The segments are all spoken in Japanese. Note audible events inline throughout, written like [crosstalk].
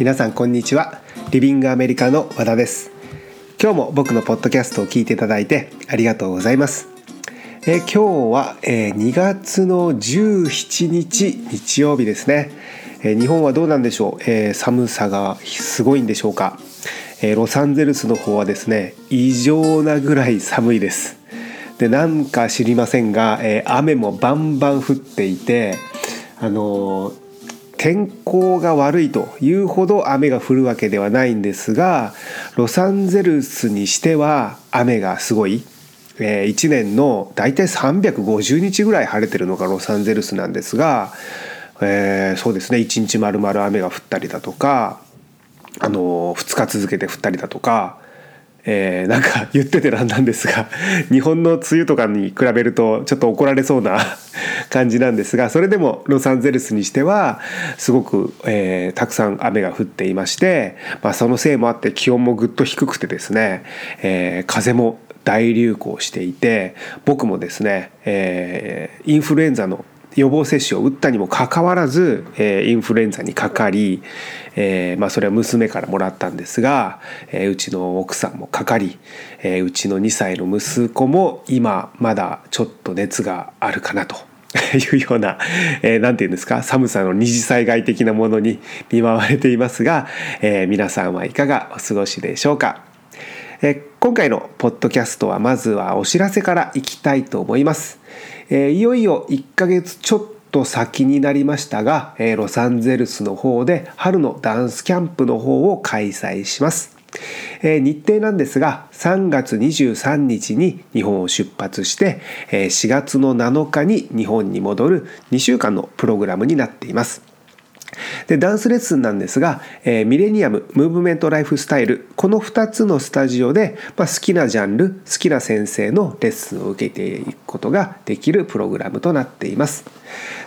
皆さんこんにちは。リビングアメリカの和田です。今日も僕のポッドキャストを聞いていただいてありがとうございます。え今日は、えー、2月の17日日曜日ですね、えー、日本はどうなんでしょう、えー、寒さがすごいんでしょうか、えロサンゼルスの方はですね異常なぐらい寒いです。でなんか知りませんが、え雨もバンバン降っていてあの天候が悪いというほど雨が降るわけではないんですがロサンゼルスにしては雨がすごい、えー、1年の大体350日ぐらい晴れてるのがロサンゼルスなんですが、えー、そうですね。1日丸々雨が降ったりだとか、あの、2日続けて降ったりだとかえー、なんか言っててなんなんですが [laughs] 日本の梅雨とかに比べるとちょっと怒られそうな感じなんですがそれでもロサンゼルスにしてはすごく、えー、たくさん雨が降っていまして、まあ、そのせいもあって気温もぐっと低くてですね、えー、風も大流行していて僕もですね、えー、インフルエンザの予防接種を打ったにもかかわらず、えー、インフルエンザにかかり、えーまあ、それは娘からもらったんですが、えー、うちの奥さんもかかり、えー、うちの2歳の息子も今まだちょっと熱があるかなと。[laughs] いうような、えー、なんていうんですか寒さの二次災害的なものに見舞われていますが、えー、皆さんはいかがお過ごしでしょうか、えー、今回のポッドキャストはまずはお知らせからいきたいと思います、えー、いよいよ1ヶ月ちょっと先になりましたが、えー、ロサンゼルスの方で春のダンスキャンプの方を開催します。えー、日程なんですが3月23日に日本を出発して、えー、4月の7日に日本に戻る2週間のプログラムになっています。でダンスレッスンなんですが、えー、ミレニアムムーブメントライフスタイルこの2つのスタジオで、まあ、好きなジャンル好きな先生のレッスンを受けていくことができるプログラムとなっています。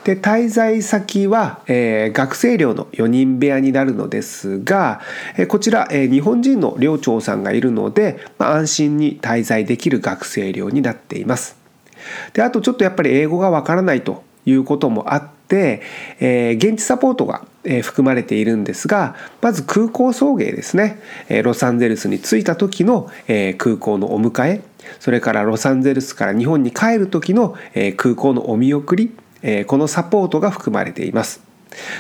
で滞在先は、えー、学生寮の4人部屋になるのですが、えー、こちら、え、日本人の寮長さんがいるので、まあ、安心に滞在できる学生寮になっています。であとちょっとやっぱり英語がわからないということもあって、えー、現地サポートが含まれているんですがまず空港送迎ですねロサンゼルスに着いた時の空港のお迎えそれからロサンゼルスから日本に帰る時の空港のお見送りこのサポートが含まれています。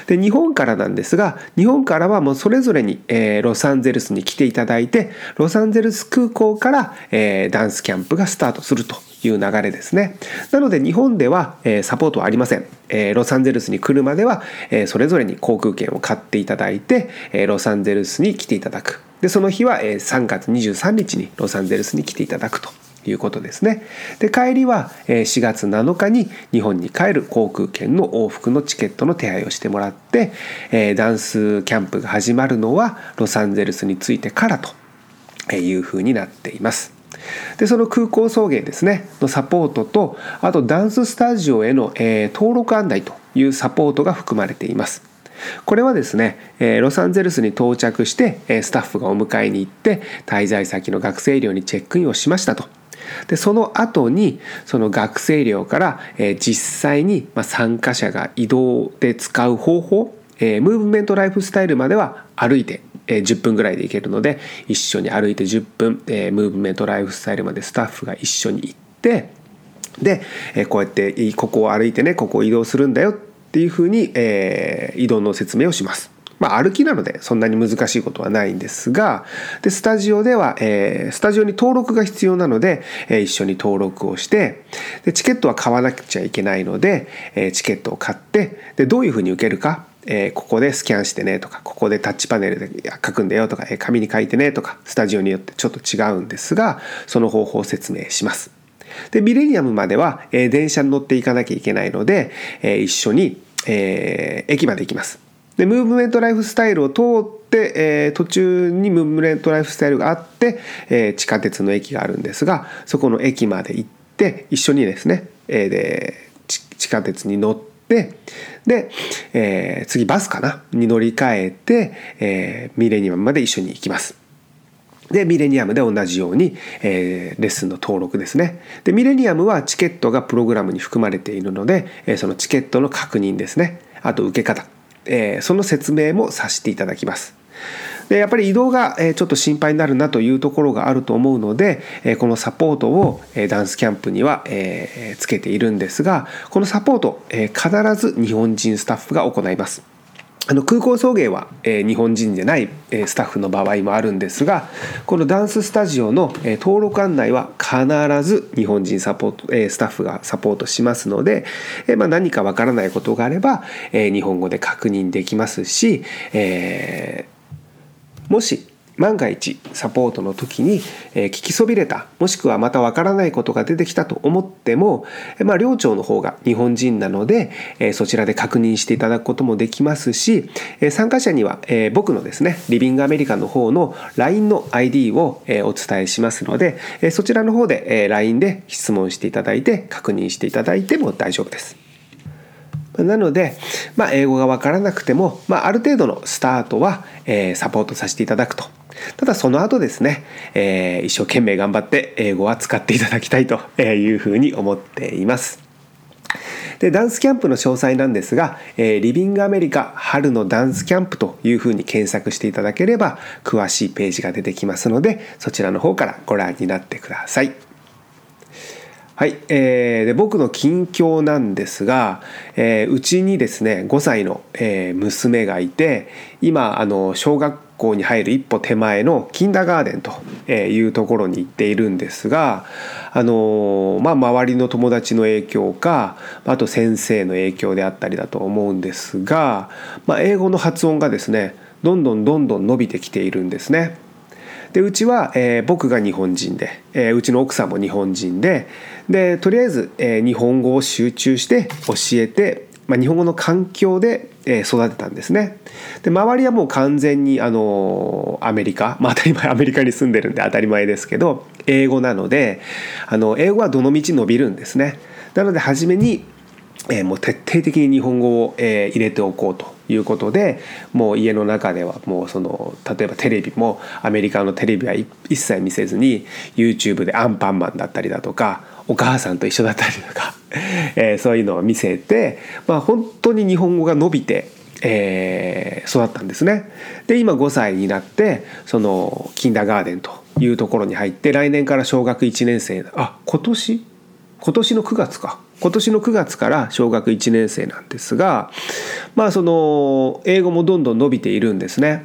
で日本からなんですが日本からはもうそれぞれに、えー、ロサンゼルスに来ていただいてロサンゼルス空港から、えー、ダンスキャンプがスタートするという流れですね。なので日本では、えー、サポートはありません、えー、ロサンゼルスに来るまでは、えー、それぞれに航空券を買っていただいて、え、ロサンゼルスに来ていただく。でその日は、え、3月23日にロサンゼルスに来ていただくと。いうことですね。で帰りは4月7日に日本に帰る航空券の往復のチケットの手配をしてもらってダンスキャンプが始まるのはロサンゼルスに着いてからというふうになっています。でその空港送迎ですねのサポートとあとダンススタジオへの、え、登録案内というサポートが含まれています。これはですねえロサンゼルスに到着してえスタッフがお迎えに行って滞在先の学生寮にチェックインをしましたとでその後にその学生寮から、えー、実際に、まあ、参加者が移動で使う方法、えー、ムーブメントライフスタイルまでは歩いて、えー、10分ぐらいで行けるので一緒に歩いて10分、えー、ムーブメントライフスタイルまでスタッフが一緒に行ってで、えー、こうやってここを歩いてねここを移動するんだよっていうふうに、えー、移動の説明をします。まあ、歩きなのでそんなに難しいことはないんですがでスタジオでは、えー、スタジオに登録が必要なので、えー、一緒に登録をしてでチケットは買わなくちゃいけないので、えー、チケットを買ってでどういうふうに受けるかえー、ここでスキャンしてねとかここでタッチパネルで書くんだよとか、えー、紙に書いてねとかスタジオによってちょっと違うんですがその方法を説明します。でミレニアムまでは、えー、電車に乗っていかなきゃいけないので、えー、一緒に、えー、駅まで行きます。でムーブメントライフスタイルを通って、えー、途中にムーブメントライフスタイルがあって、えー、地下鉄の駅があるんですがそこの駅まで行って一緒にですね、えー、で地下鉄に乗ってで、えー、次バスかな？に乗り換えて、えー、ミレニアムまで一緒に行きます。で、ミレニアムで同じように、えー、レッスンの登録ですね。で、ミレニアムはチケットがプログラムに含まれているので、えー、そのチケットの確認ですね。あと受け方。えー、その説明もさせていただきます。でやっぱり移動がちょっと心配になるなというところがあると思うのでこのサポートをダンスキャンプにはつけているんですがこのサポート必ず日本人スタッフが行います。あの空港送迎は、えー、日本人じゃない、えー、スタッフの場合もあるんですがこのダンススタジオの、えー、登録案内は必ず日本人サポート、えー、スタッフがサポートしますので、えーまあ、何かわからないことがあれば、えー、日本語で確認できますし、えー、もし万が一サポートの時に、聞きそびれたもしくはまたわからないことが出てきたと思っても、まあ、寮長の方が日本人なので、そちらで確認していただくこともできますし、参加者には、僕のですねリビングアメリカの方の LINE の ID を、お伝えしますので、そちらの方で、LINE で質問していただいて確認していただいても大丈夫です。なので、まあ、英語が分からなくても、まあ、ある程度のスタートは、えー、サポートさせていただくと。ただその後ですね、えー、一生懸命頑張って英語は使っていただきたいというふうに思っています。でダンスキャンプの詳細なんですが、えー、リビングアメリカ春のダンスキャンプというふうに検索していただければ詳しいページが出てきますのでそちらの方からご覧になってください。はい、えー、で僕の近況なんですが、えー、うちにですね5歳の、えー、娘がいて今あの小学校に入る一歩手前のキンダーガーデンというところに行っているんですが、あのまあ、周りの友達の影響かあと先生の影響であったりだと思うんですが、まあ、英語の発音がですねどんどんどんどん伸びてきているんですね。でうちは、えー、僕が日本人で、えー、うちの奥さんも日本人ででとりあえず、えー、日本語を集中して教えて、まあ、日本語の環境で、え、育てたんですね。で周りはもう完全にあのアメリカ、まあ、当たり前 [laughs] アメリカに住んでるんで当たり前ですけど英語なのであの英語はどの道伸びるんですね。なので初めにえー、もう徹底的に日本語を、えー、入れておこうということでもう家の中ではもうその例えばテレビもアメリカのテレビは一切見せずに YouTube でアンパンマンだったりだとかお母さんと一緒だったりとか、[laughs] えー、そういうのを見せて、まあ、本当に日本語が伸びて、えー、育ったんですね。で今5歳になってそのキンダーガーデンというところに入って来年から小学1年生あ今年？今年の9月か今年の9月から小学1年生なんですがまあその英語もどんどん伸びているんですね。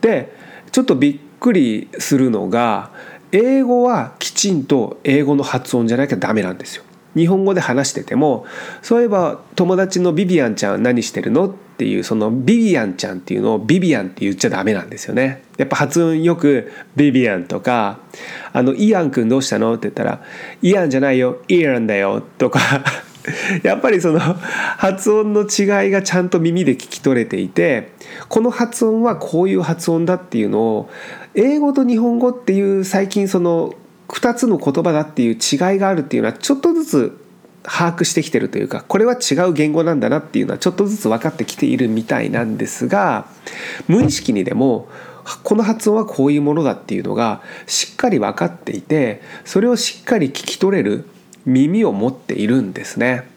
でちょっとびっくりするのが英語はきちんと英語の発音じゃなきゃダメなんですよ。日本語で話しててもそういえば友達のビビアンちゃん何してるのっていうそのビビアンちゃんっていうのをビビアンって言っちゃダメなんですよね。やっぱ発音よくビビアンとかあのイアン君どうしたのって言ったらイアンじゃないよイアンだよとか [laughs] やっぱりその発音の違いがちゃんと耳で聞き取れていてこの発音はこういう発音だっていうのを英語と日本語っていう最近その2つの言葉だっていう違いがあるっていうのはちょっとずつ把握してきてるというかこれは違う言語なんだなっていうのはちょっとずつ分かってきているみたいなんですが無意識にでもこの発音はこういうものだっていうのがしっかり分かっていてそれをしっかり聞き取れる耳を持っているんですね。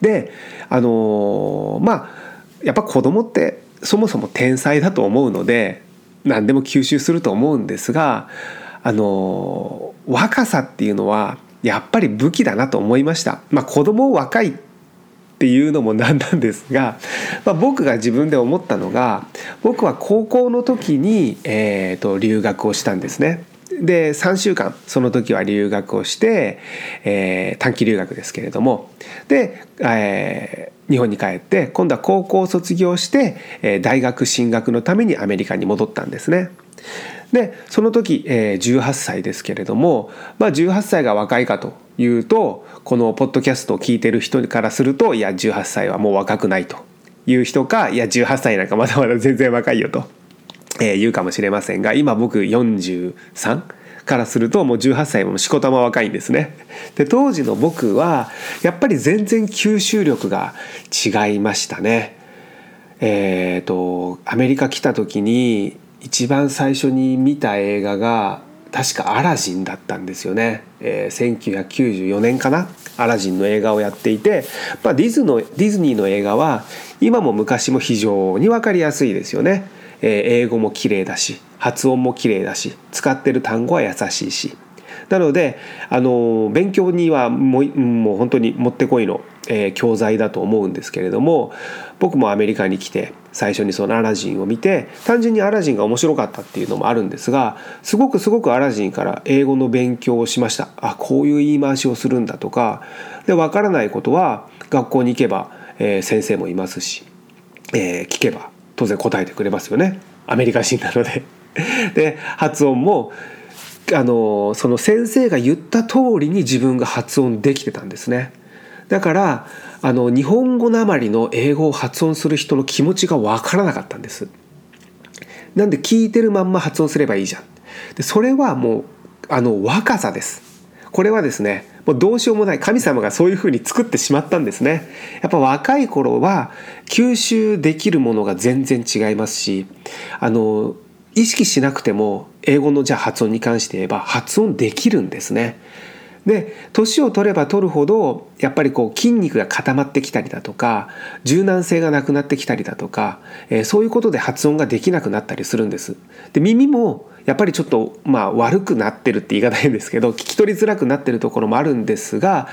であの、まあやっぱ子供ってそもそも天才だと思うので何でも吸収すると思うんですがあの、若さっていうのはやっぱり武器だなと思いました。まあ、子供若いっていうのもなんなんですが、まあ、僕が自分で思ったのが僕は高校の時に、えーと留学をしたんですね。で3週間その時は留学をして、えー、短期留学ですけれどもで、えー、日本に帰って今度は高校を卒業して、えー、大学進学のためにアメリカに戻ったんですね。でその時、えー、18歳ですけれども、まあ、18歳が若いかというとこのポッドキャストを聞いてる人からするといや18歳はもう若くないという人かいや18歳なんかまだまだ全然若いよとえー、言うかもしれませんが今僕43からするともう18歳もしこたま若いんですね。で当時の僕はやっぱり全然吸収力が違いましたね。えっ、ー、とアメリカ来た時に一番最初に見た映画が確かアラジンだったんですよね、えー、1994年かな？アラジンの映画をやっていて、まあ、ディズのディズニーの映画は今も昔も非常に分かりやすいですよね。えー、英語も綺麗だし発音も綺麗だし使ってる単語は優しいし。なのであの勉強にはもうもう本当にもってこいの、えー、教材だと思うんですけれども僕もアメリカに来て最初にそのアラジンを見て単純にアラジンが面白かったっていうのもあるんですがすごくすごくアラジンから英語の勉強をしました。あこういう言い回しをするんだとかで分からないことは学校に行けば、えー、先生もいますし、えー、聞けば当然答えてくれますよねアメリカ人なので。[laughs] で発音もあのその先生が言った通りに自分が発音できてたんですね。だからあの日本語なまりの英語を発音する人の気持ちが分からなかったんですなんで聞いてるまんま発音すればいいじゃんでそれはもうあの若さですこれはですねもうどうしようもない神様がそういうふうに作ってしまったんですね。やっぱ若い頃は吸収できるものが全然違いますしあの意識しなくても英語のじゃあ発音に関して言えば発音できるんですね。で年を取れば取るほどやっぱりこう筋肉が固まってきたりだとか柔軟性がなくなってきたりだとか、えー、そういうことで発音ができなくなったりするんです。で耳もやっぱりちょっとまあ悪くなってるって言い方変ですけど聞き取りづらくなってるところもあるんですが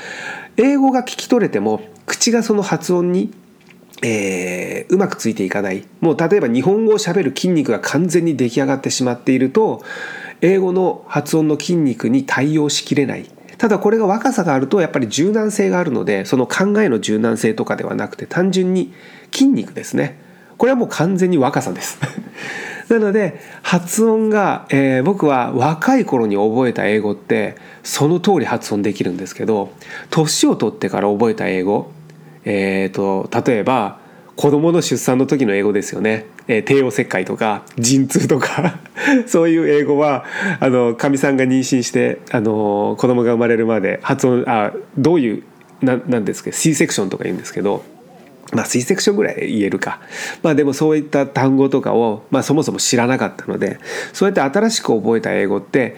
英語が聞き取れても口がその発音にえー、うまくついていかないもう例えば日本語をしゃべる筋肉が完全に出来上がってしまっていると英語の発音の筋肉に対応しきれないただこれが若さがあるとやっぱり柔軟性があるのでその考えの柔軟性とかではなくて単純に筋肉ですね。これはもう完全に若さです。[laughs] なので発音が、えー、僕は若い頃に覚えた英語ってその通り発音できるんですけど年を取ってから覚えた英語えーと例えば子供の出産の時の英語ですよね、えー、帝王切開とか陣痛とか [laughs] そういう英語はあのかみさんが妊娠してあの子供が生まれるまで発音あどういうななんですか C セクションとか言うんですけどまあ C セクションぐらい言えるかまあでもそういった単語とかを、まあ、そもそも知らなかったのでそうやって新しく覚えた英語って、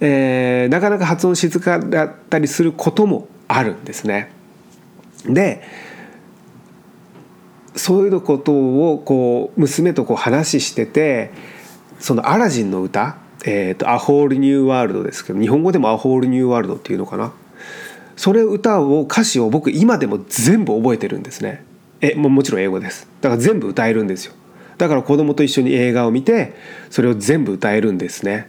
えー、なかなか発音しづかだったりすることもあるんですね。でそういうことをこう娘とこう話しててそのアラジンの歌「えーと、アホールニューワールド」ですけど日本語でも「アホールニューワールド」っていうのかな。それ歌を歌詞を僕今でも全部覚えてるんですね。えももちろん英語です。だから全部歌えるんですよ。だから子供と一緒に映画を見てそれを全部歌えるんですね。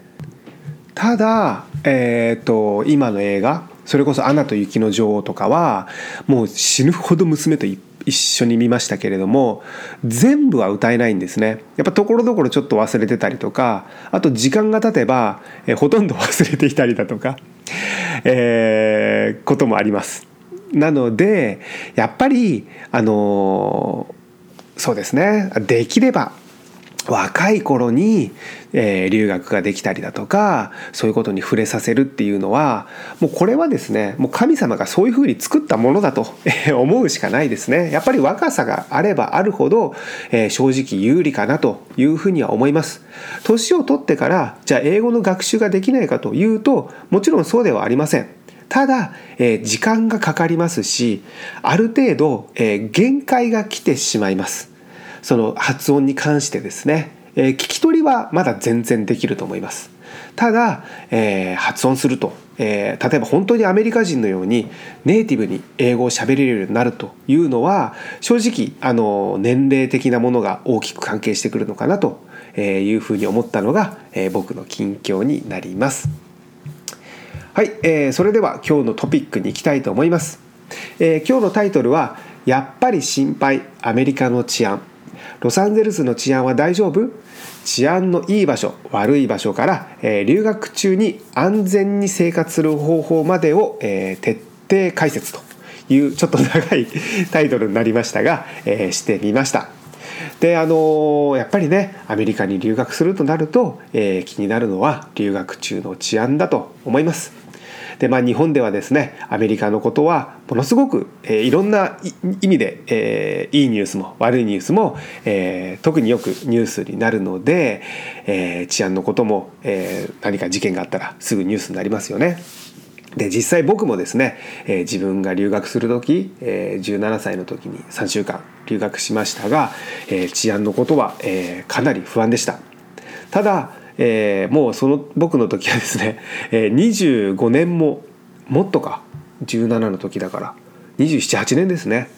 ただえっ、ー、と今の映画それこそ「アナと雪の女王」とかはもう死ぬほど娘といっ一緒に見ましたけれども全部は歌えないんですね。やっぱところどころちょっと忘れてたりとかあと時間が経てば、えほとんど忘れていたりだとか、えー、こともあります。なのでやっぱりあの、そうですね。できれば若い頃に、えー、留学ができたりだとかそういうことに触れさせるっていうのはもうこれはですねもう神様がそういうふうに作ったものだと思うしかないですね。やっぱり若さがあればあるほど、えー、正直有利かなというふうには思います。年を取ってからじゃあ英語の学習ができないかというともちろんそうではありません。ただ、えー、時間がかかりますしある程度、えー、限界が来てしまいます。その発音に関してですね、えー、聞き取りはまだ全然できると思いますただ、えー、発音すると、えー、例えば本当にアメリカ人のようにネイティブに英語を喋れるようになるというのは正直あの年齢的なものが大きく関係してくるのかなというふうに思ったのが、えー、僕の近況になります。はい、えー、それでは今日のトピックに行きたいと思います。えー、今日のタイトルは「やっぱり心配アメリカの治安」ロサンゼルスの治安は大丈夫？治安のいい場所悪い場所から、えー、留学中に安全に生活する方法までを、えー、徹底解説というちょっと長い [laughs] タイトルになりましたが、えー、してみました。であの、やっぱりねアメリカに留学するとなると、え、気になるのは留学中の治安だと思います。でまあ日本ではですねアメリカのことはものすごく、えー、いろんな意味で、えー、いいニュースも悪いニュースも、えー、特によくニュースになるので、えー、治安のことも、えー、何か事件があったらすぐニュースになりますよね。で実際僕もですね、えー、自分が留学する時、えー、17歳の時に3週間留学しましたが、えー、治安のことは、えー、かなり不安でしたただ、えー、もうその僕の時はですね、えー、25年ももっとか17の時だから278年ですね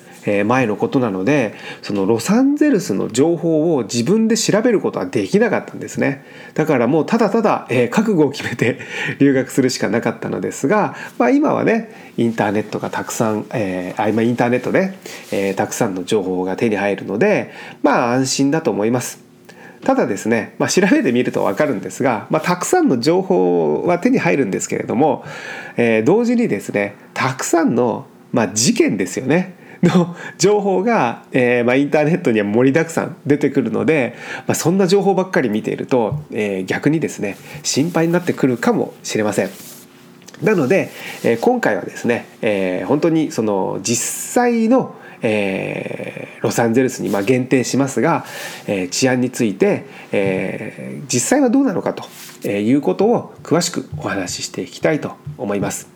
前のことなのでそのロサンゼルスの情報を自分で調べることはできなかったんですね。だからもうただただ、えー、覚悟を決めて [laughs] 留学するしかなかったのですが、まあ、今はねインターネットがたくさん、えー、あ今インターネットで、えー、たくさんの情報が手に入るのでまあ安心だと思います。ただですね、まあ、調べてみると分かるんですが、まあ、たくさんの情報は手に入るんですけれども、えー、同時にですねたくさんの、まあ、事件ですよねの情報が、えーまあ、インターネットには盛りだくさん出てくるので、まあ、そんな情報ばっかり見ていると、えー、逆にですね心配になってくるかもしれません。なので、えー、今回はですね、え、本当にその実際のえー、ロサンゼルスにまあ限定しますが、えー、治安について、えー、実際はどうなのかということを詳しくお話ししていきたいと思います。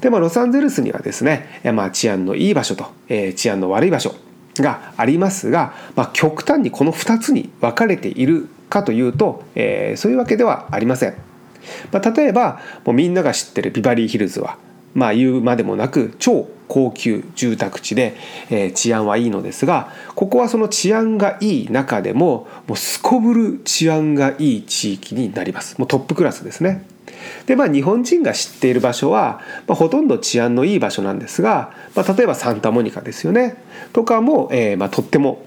でまあ、ロサンゼルスにはですね、まあ、治安のいい場所と、えー、治安の悪い場所がありますが、まあ、極端にこの2つに分かれているかというと、えー、そういうわけではありません。まあ、例えばもうみんなが知ってるビバリーヒルズは、まあ、言うまでもなく超高級住宅地で、えー、治安はいいのですがここはその治安がいい中でももうすこぶる治安がいい地域になりますもうトップクラスですね。でまあ日本人が知っている場所は、まあ、ほとんど治安のいい場所なんですが、まあ、例えばサンタモニカですよねとかも、えーまあ、とっても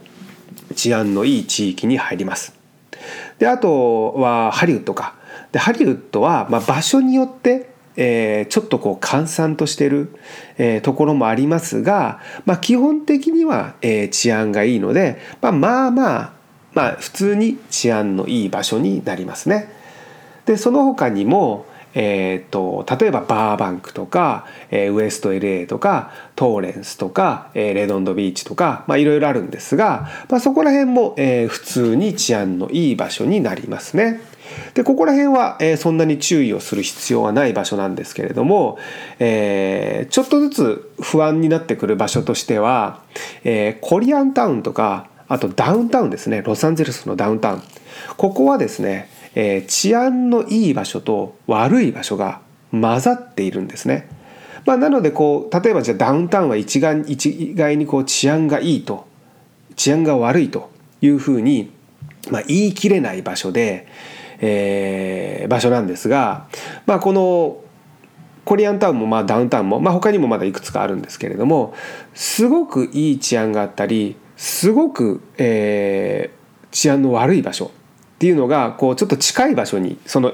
治安のいい地域に入ります。であとはハリウッドか。でハリウッドは、ま、場所によって、えー、ちょっとこう閑散としてる、えー、ところもありますが、まあ、基本的には、えー、治安がいいので、まあ、まあまあまあ普通に治安のいい場所になりますね。でその他にも、えーと、例えばバーバンクとか、えー、ウエスト LA とかトーレンスとか、えー、レドンドビーチとかいろいろあるんですが、まあ、そこら辺も、えー、普通に治安のいい場所になりますね。でここら辺は、えー、そんなに注意をする必要はない場所なんですけれども、えー、ちょっとずつ不安になってくる場所としては、えー、コリアンタウンとかあとダウンタウンですねロサンゼルスのダウンタウンここはですねえー、治安のいい場所と悪い場所が混ざっているんですね。まあ、なのでこう例えばじゃあダウンタウンは一概一概にこう治安がいいと治安が悪いというふうに、まあ、言い切れない場所で、えー、場所なんですが、まあ、このコリアンタウンもまあダウンタウンも、まあ、他にもまだいくつかあるんですけれどもすごくいい治安があったりすごく、えー、治安の悪い場所っていうのがこうちょっと近い場所にその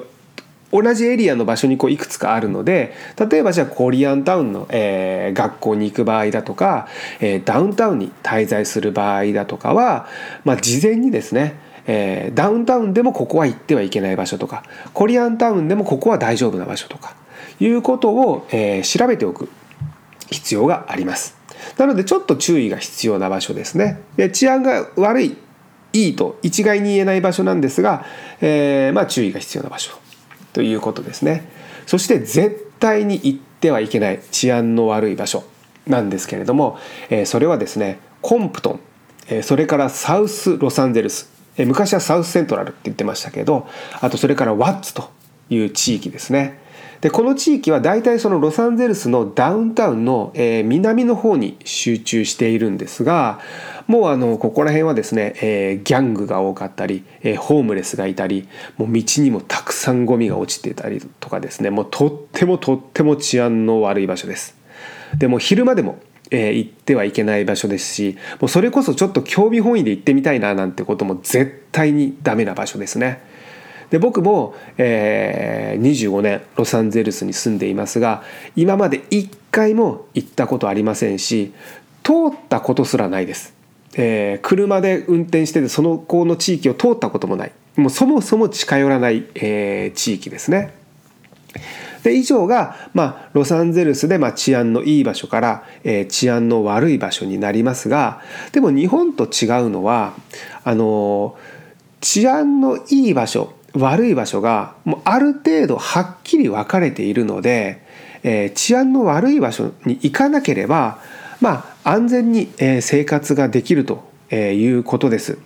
同じエリアの場所にこういくつかあるので例えばじゃあコリアンタウンの、えー、学校に行く場合だとか、えー、ダウンタウンに滞在する場合だとかは、まあ、事前にですねえー、ダウンタウンでもここは行ってはいけない場所とかコリアンタウンでもここは大丈夫な場所とかいうことを、えー、調べておく必要があります。なのでちょっと注意が必要な場所ですね。で治安が悪いいいと一概に言えない場所なんですが、えー、まあ注意が必要な場所ということですね。そして絶対に行ってはいけない治安の悪い場所なんですけれども、え、それはですねコンプトン、それからサウスロサンゼルス、え、昔はサウスセントラルって言ってましたけどあとそれからワッツという地域ですね。でこの地域は大体そのロサンゼルスのダウンタウンの、え、南の方に集中しているんですがもうあのここら辺はですね、え、ギャングが多かったり、え、ホームレスがいたりもう道にもたくさんゴミが落ちてたりとかですねもうとってもとっても治安の悪い場所です。でも昼間でもえー、行ってはいけない場所ですしもうそれこそちょっと興味本位で行ってみたいななんてことも絶対にダメな場所ですね。で僕も、えー、25年ロサンゼルスに住んでいますが今まで一回も行ったことありませんし通ったことすらないです、えー、車で運転しててその子の地域を通ったこともない。もうそもそも近寄らない、えー、地域ですね。で以上が、まあ、ロサンゼルスで、まあ、治安のいい場所から、えー、治安の悪い場所になりますがでも日本と違うのはあの治安のいい場所悪い場所がもうある程度はっきり分かれているので、えー、治安の悪い場所に行かなければまあ安全に、えー、生活ができるということです。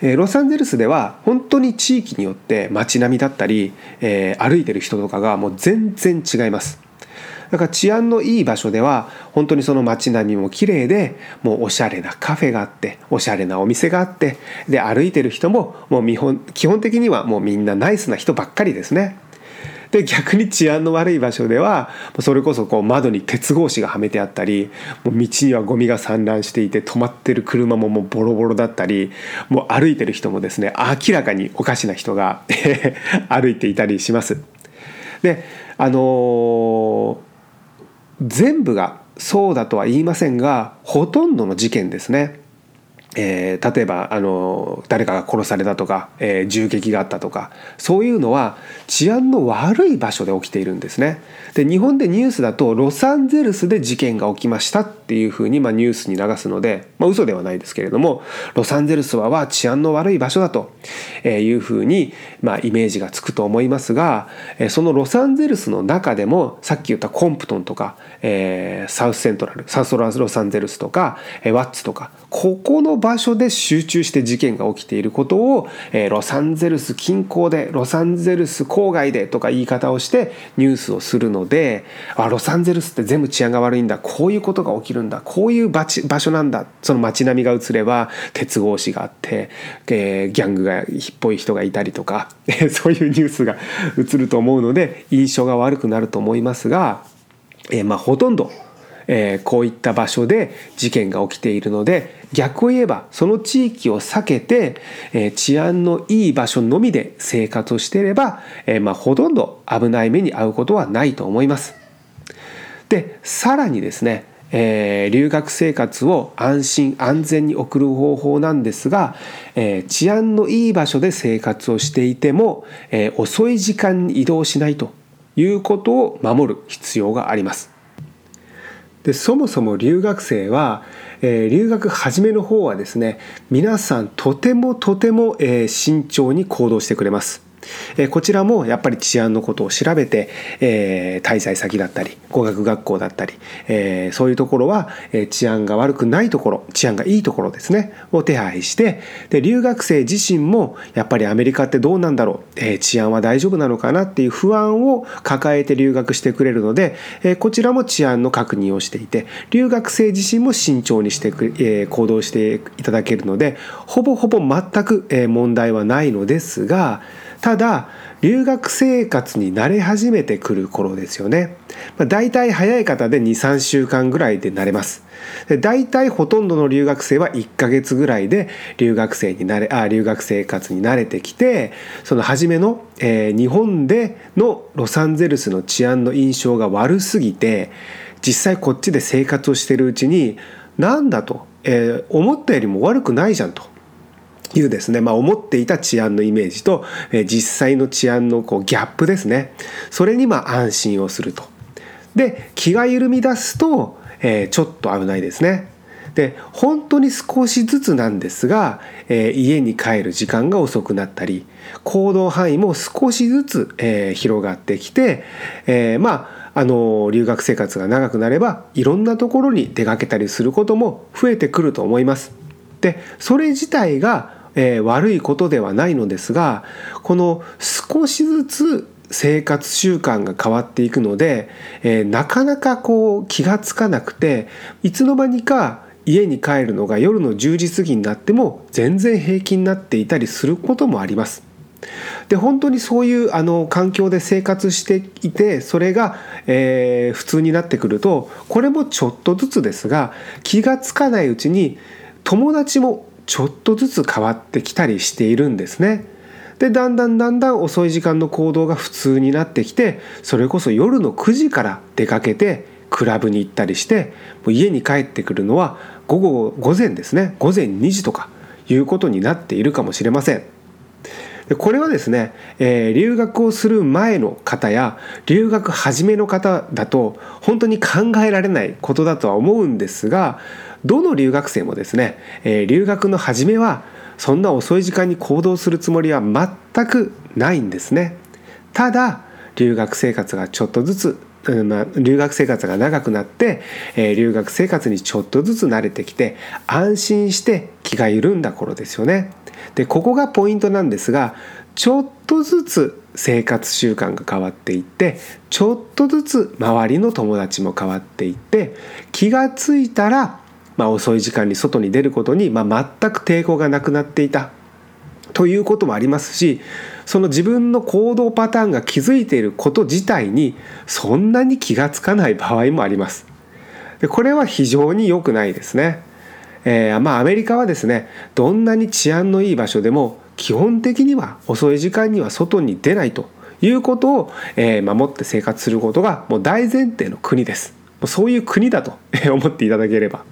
え、ロサンゼルスでは本当に地域によって街並みだったり、え、歩いてる人とかがもう全然違います。だから治安のいい場所では本当にその街並みも綺麗でもうおしゃれなカフェがあっておしゃれなお店があってで歩いてる人ももう基本的にはもうみんなナイスな人ばっかりですね。で逆に治安の悪い場所ではそれこそこう窓に鉄格子がはめてあったりもう道にはゴミが散乱していて止まってる車ももうボロボロだったりもう歩いてる人もですね明らかにおかしな人が [laughs] 歩いていたりします。であのー全部がそうだとは言いませんがほとんどの事件ですねえー、例えばあの誰かが殺されたとか、えー、銃撃があったとかそういうのは治安の悪い場所で起きているんですね。で日本でニュースだとロサンゼルスで事件が起きましたっていうふうに、まあ、ニュースに流すので、まあ、嘘ではないですけれどもロサンゼルスはは治安の悪い場所だというふうに、まあ、イメージがつくと思いますがそのロサンゼルスの中でもさっき言ったコンプトンとか、えー、サウスセントラルサウスロサンゼルスとか、ワッツとかここの場所で集中して事件が起きていることを、えー、ロサンゼルス近郊でロサンゼルス郊外でとか言い方をしてニュースをするのであロサンゼルスって全部治安が悪いんだこういうことが起きるんだこういう場所なんだその街並みが映れば鉄格子があって、えー、ギャングがひっぽい人がいたりとか [laughs] そういうニュースが映ると思うので印象が悪くなると思いますが、えー、まあほとんどえー、こういった場所で事件が起きているので逆を言えばその地域を避けて、えー、治安のいい場所のみで生活をしていれば、えー、まあ、ほとんど危ない目に遭うことはないと思います。でさらにですねえー、留学生活を安心安全に送る方法なんですが、えー、治安のいい場所で生活をしていても、えー、遅い時間に移動しないということを守る必要があります。でそもそも留学生は、えー、留学始めの方はですね皆さんとてもとても、えー、慎重に行動してくれます。えこちらもやっぱり治安のことを調べて、えー、滞在先だったり語学学校だったり、えー、そういうところは、え、治安が悪くないところ治安がいいところですねを手配してで留学生自身もやっぱりアメリカってどうなんだろう、えー、治安は大丈夫なのかなっていう不安を抱えて留学してくれるので、え、こちらも治安の確認をしていて留学生自身も慎重にしてく、え、行動していただけるのでほぼほぼ全く、え、問題はないのですがただ留学生活に慣れ始めてくる頃ですよね。まあ、大体早い方で23週間ぐらいで慣れます。で大体ほとんどの留学生は1ヶ月ぐらいで留学生になれあ留学生活に慣れてきてその初めの、えー、日本でのロサンゼルスの治安の印象が悪すぎて実際こっちで生活をしてるうちになんだと、えー、思ったよりも悪くないじゃんと。いうですね、まあ、思っていた治安のイメージと、えー、実際の治安のこうギャップですねそれにまあ安心をすると。で気が緩み出すと、えー、ちょっと危ないですね。で本当に少しずつなんですが、えー、家に帰る時間が遅くなったり行動範囲も少しずつ、えー、広がってきて、えー、まああの留学生活が長くなればいろんなところに出かけたりすることも増えてくると思います。でそれ自体がえー、悪いことではないのですがこの少しずつ生活習慣が変わっていくので、えー、なかなかこう気が付かなくていつの間にか家に帰るのが夜の10時過ぎになっても全然平気になっていたりすることもあります。で本当にそういうあの環境で生活していてそれが、えー、普通になってくるとこれもちょっとずつですが気が付かないうちに友達もちょっとずつ変わってきたりしているんですね。でだんだんだんだん遅い時間の行動が普通になってきてそれこそ夜の9時から出かけてクラブに行ったりしてもう家に帰ってくるのは午後午前ですね午前2時とかいうことになっているかもしれません。でこれはですね、えー、留学をする前の方や留学初めの方だと本当に考えられないことだとは思うんですがどの留学生もですね、えー、留学の初めはそんな遅い時間に行動するつもりは全くないんですねただ留学生活がちょっとずつ、留学生活が長くなって、えー、留学生活にちょっとずつ慣れてきて安心して気が緩んだ頃ですよね。でここがポイントなんですがちょっとずつ生活習慣が変わっていってちょっとずつ周りの友達も変わっていって気がついたらまあ、遅い時間に外に出ることに、まあ、全く抵抗がなくなっていたということもありますしその自分の行動パターンが気づいていること自体にそんなに気が付かない場合もあります。でこれは非常に良くないですね。えー、まあアメリカはですねどんなに治安のいい場所でも基本的には遅い時間には外に出ないということを、えー、守って生活することがもう大前提の国です。そういう国だと思っていただければ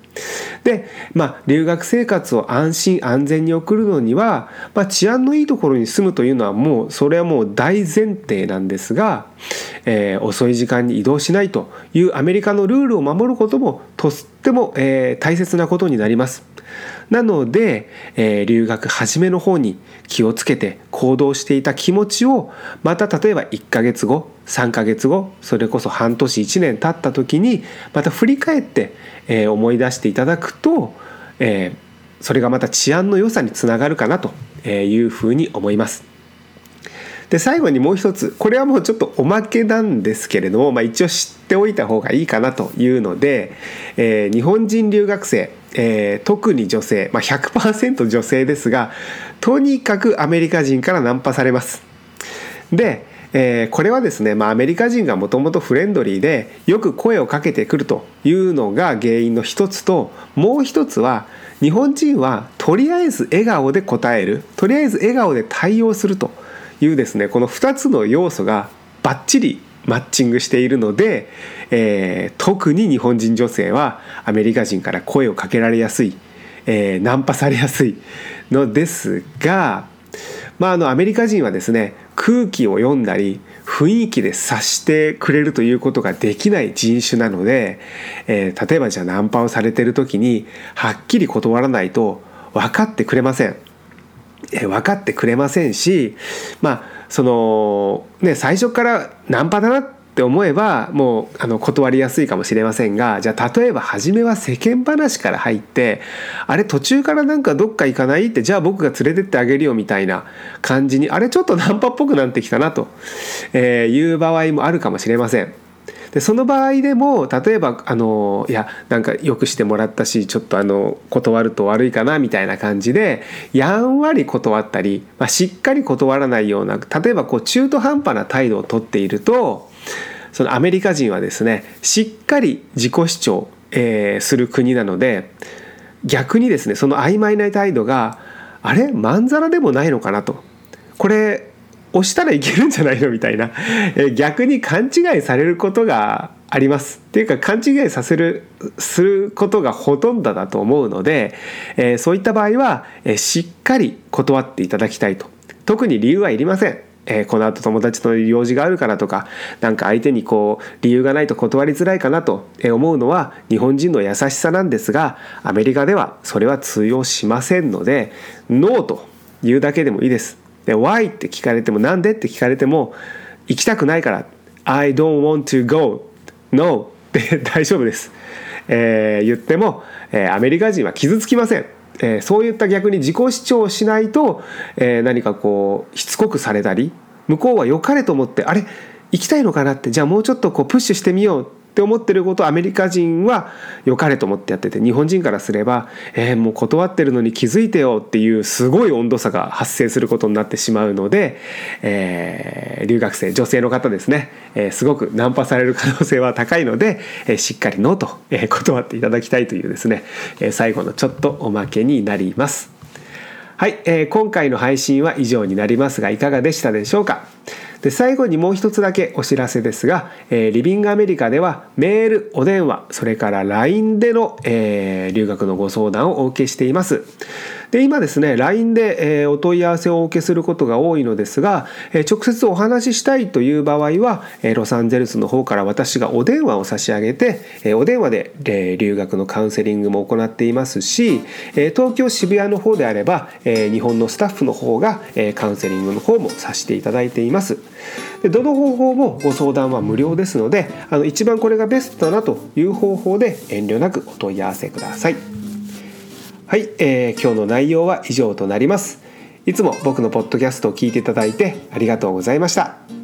で、まあ、留学生活を安心安全に送るのには、まあ、治安のいいところに住むというのはもうそれはもう大前提なんですが、えー、遅い時間に移動しないというアメリカのルールを守ることもとっても、えー、大切なことになります。なので、えー、留学初めの方に気をつけて行動していた気持ちをまた例えば1ヶ月後3ヶ月後それこそ半年1年経った時にまた振り返って、えー、思い出していただくと、えー、それがまた治安の良さにつながるかなというふうに思います。で最後にもう一つこれはもうちょっとおまけなんですけれども、まあ、一応知っておいた方がいいかなというので、えー、日本人留学生、えー、特に女性、まあ、100%女性ですがとにかくアメリカ人からナンパされます。でえー、これはですね、まあ、アメリカ人がもともとフレンドリーでよく声をかけてくるというのが原因の一つともう一つは日本人はとりあえず笑顔で答えるとりあえず笑顔で対応するというですねこの2つの要素がバッチリマッチングしているので、えー、特に日本人女性はアメリカ人から声をかけられやすい、えー、ナンパされやすいのですが、まあ、あのアメリカ人はですね空気を読んだり雰囲気で察してくれるということができない人種なので、えー、例えばじゃあナンパをされてる時にはっきり断らないと分かってくれません。え分かってくれませんしまあそのね最初からナンパだなって思えばもうあの断りやすいかもしれませんがじゃあ例えば初めは世間話から入ってあれ途中からなんかどっか行かない？ってじゃあ僕が連れてってあげるよみたいな感じにあれちょっとナンパっぽくなってきたなという場合もあるかもしれません。でその場合でも例えばあのいやなんかよくしてもらったしちょっとあの断ると悪いかなみたいな感じでやんわり断ったり、まあ、しっかり断らないような例えばこう中途半端な態度をとっているとそのアメリカ人はですねしっかり自己主張、えー、する国なので逆にですねその曖昧な態度があれまんざらでもないのかなと。これ押したらいけるんじゃないの？みたいな、[laughs] え逆に勘違いされることがあります。っていうか勘違いさせるすることがほとんどだと思うので、えー、そういった場合は、えー、しっかり断っていただきたいと。特に理由はいりません。えー、この後友達と用事があるからとか何か相手にこう理由がないと断りづらいかなと思うのは日本人の優しさなんですがアメリカではそれは通用しませんのでノーと言うだけでもいいです。で Why って聞かれてもなんでって聞かれても行きたくないから I don't want to go. No. って [laughs] 大丈夫です、えー、言っても、えー、アメリカ人は傷つきません、えー、そういった逆に自己主張をしないと、えー、何かこうしつこくされたり向こうは良かれと思ってあれ行きたいのかなってじゃあもうちょっとこうプッシュしてみようって思ってることをアメリカ人は良かれと思ってやってて日本人からすれば「えー、もう断ってるのに気づいてよ」っていうすごい温度差が発生することになってしまうので、えー、留学生女性の方ですね、えー、すごくナンパされる可能性は高いので、え、しっかり「ノーと、え、断っていただきたいというですね、え、最後のちょっとおまけになります。はい、え、今回の配信は以上になりますがいかがでしたでしょうか？で最後にもう一つだけお知らせですが、えー、リビングアメリカではメールお電話それから LINE での、えー、留学のご相談をお受けしています。で今ですね LINE で、え、お問い合わせをお受けすることが多いのですが、え、直接お話ししたいという場合は、え、ロサンゼルスの方から私がお電話を差し上げて、え、お電話で、え、留学のカウンセリングも行っていますし、え、東京渋谷の方であれば、え、日本のスタッフの方が、え、カウンセリングの方もさせていただいています。でどの方法もご相談は無料ですのであの一番これがベストだなという方法で遠慮なくお問い合わせください。はい、えー、今日の内容は以上となります。いつも僕のポッドキャストを聞いていただいてありがとうございました。